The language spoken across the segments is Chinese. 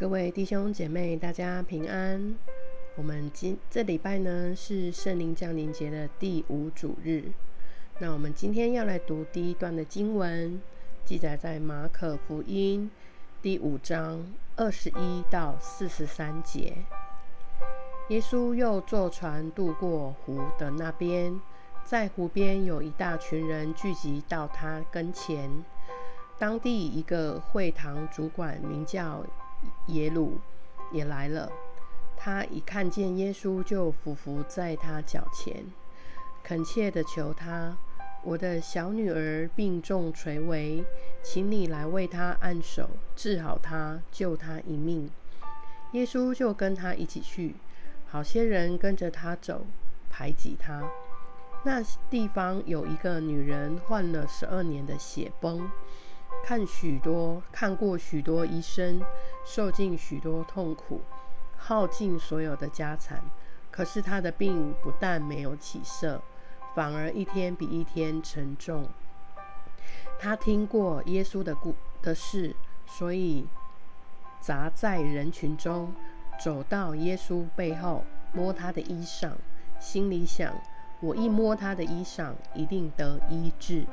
各位弟兄姐妹，大家平安。我们今这礼拜呢是圣灵降临节的第五主日。那我们今天要来读第一段的经文，记载在马可福音第五章二十一到四十三节。耶稣又坐船渡过湖的那边，在湖边有一大群人聚集到他跟前。当地一个会堂主管名叫。耶鲁也来了，他一看见耶稣，就俯伏在他脚前，恳切地求他：“我的小女儿病重垂危，请你来为她按手，治好她，救她一命。”耶稣就跟他一起去，好些人跟着他走，排挤他。那地方有一个女人患了十二年的血崩。看许多看过许多医生，受尽许多痛苦，耗尽所有的家产，可是他的病不但没有起色，反而一天比一天沉重。他听过耶稣的故的事，所以杂在人群中，走到耶稣背后，摸他的衣裳，心里想：我一摸他的衣裳，一定得医治。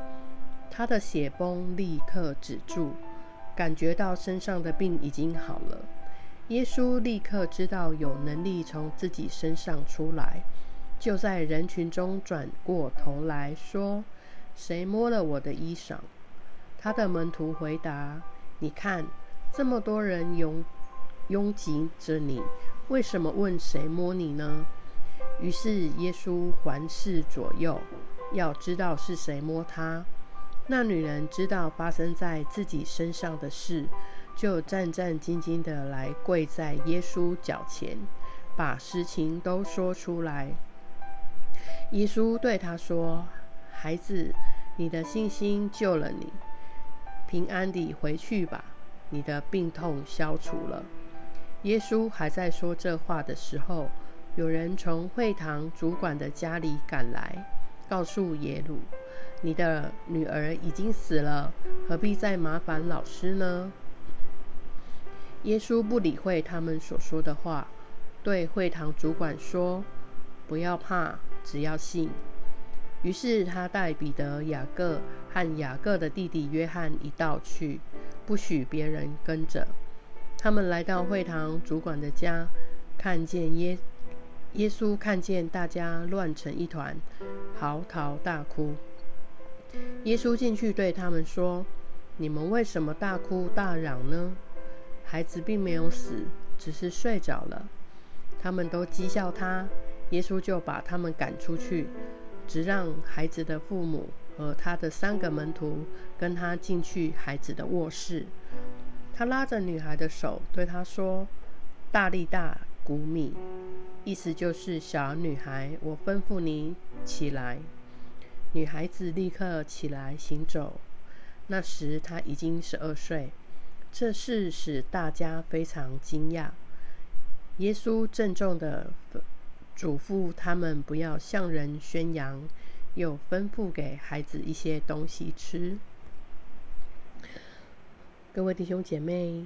他的血崩立刻止住，感觉到身上的病已经好了。耶稣立刻知道有能力从自己身上出来，就在人群中转过头来说：“谁摸了我的衣裳？”他的门徒回答：“你看，这么多人拥拥挤着你，为什么问谁摸你呢？”于是耶稣环视左右，要知道是谁摸他。那女人知道发生在自己身上的事，就战战兢兢地来跪在耶稣脚前，把实情都说出来。耶稣对她说：“孩子，你的信心救了你，平安地回去吧，你的病痛消除了。”耶稣还在说这话的时候，有人从会堂主管的家里赶来，告诉耶鲁。你的女儿已经死了，何必再麻烦老师呢？耶稣不理会他们所说的话，对会堂主管说：“不要怕，只要信。”于是他带彼得、雅各和雅各的弟弟约翰一道去，不许别人跟着。他们来到会堂主管的家，看见耶耶稣看见大家乱成一团，嚎啕大哭。耶稣进去对他们说：“你们为什么大哭大嚷呢？孩子并没有死，只是睡着了。”他们都讥笑他。耶稣就把他们赶出去，只让孩子的父母和他的三个门徒跟他进去孩子的卧室。他拉着女孩的手对她说：“大力大谷米。”意思就是小女孩，我吩咐你起来。女孩子立刻起来行走。那时她已经十二岁。这事使大家非常惊讶。耶稣郑重的嘱咐他们不要向人宣扬，又吩咐给孩子一些东西吃。各位弟兄姐妹，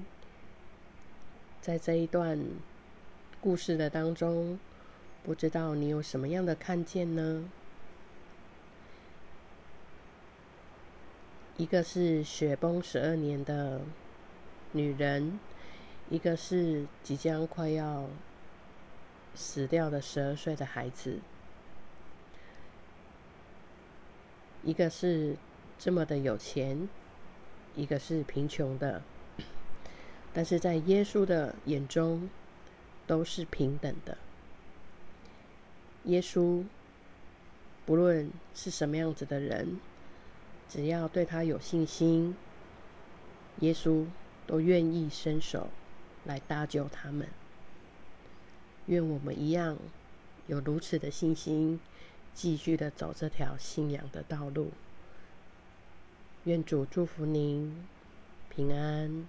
在这一段故事的当中，不知道你有什么样的看见呢？一个是雪崩十二年的女人，一个是即将快要死掉的十二岁的孩子，一个是这么的有钱，一个是贫穷的，但是在耶稣的眼中都是平等的。耶稣不论是什么样子的人。只要对他有信心，耶稣都愿意伸手来搭救他们。愿我们一样有如此的信心，继续的走这条信仰的道路。愿主祝福您平安。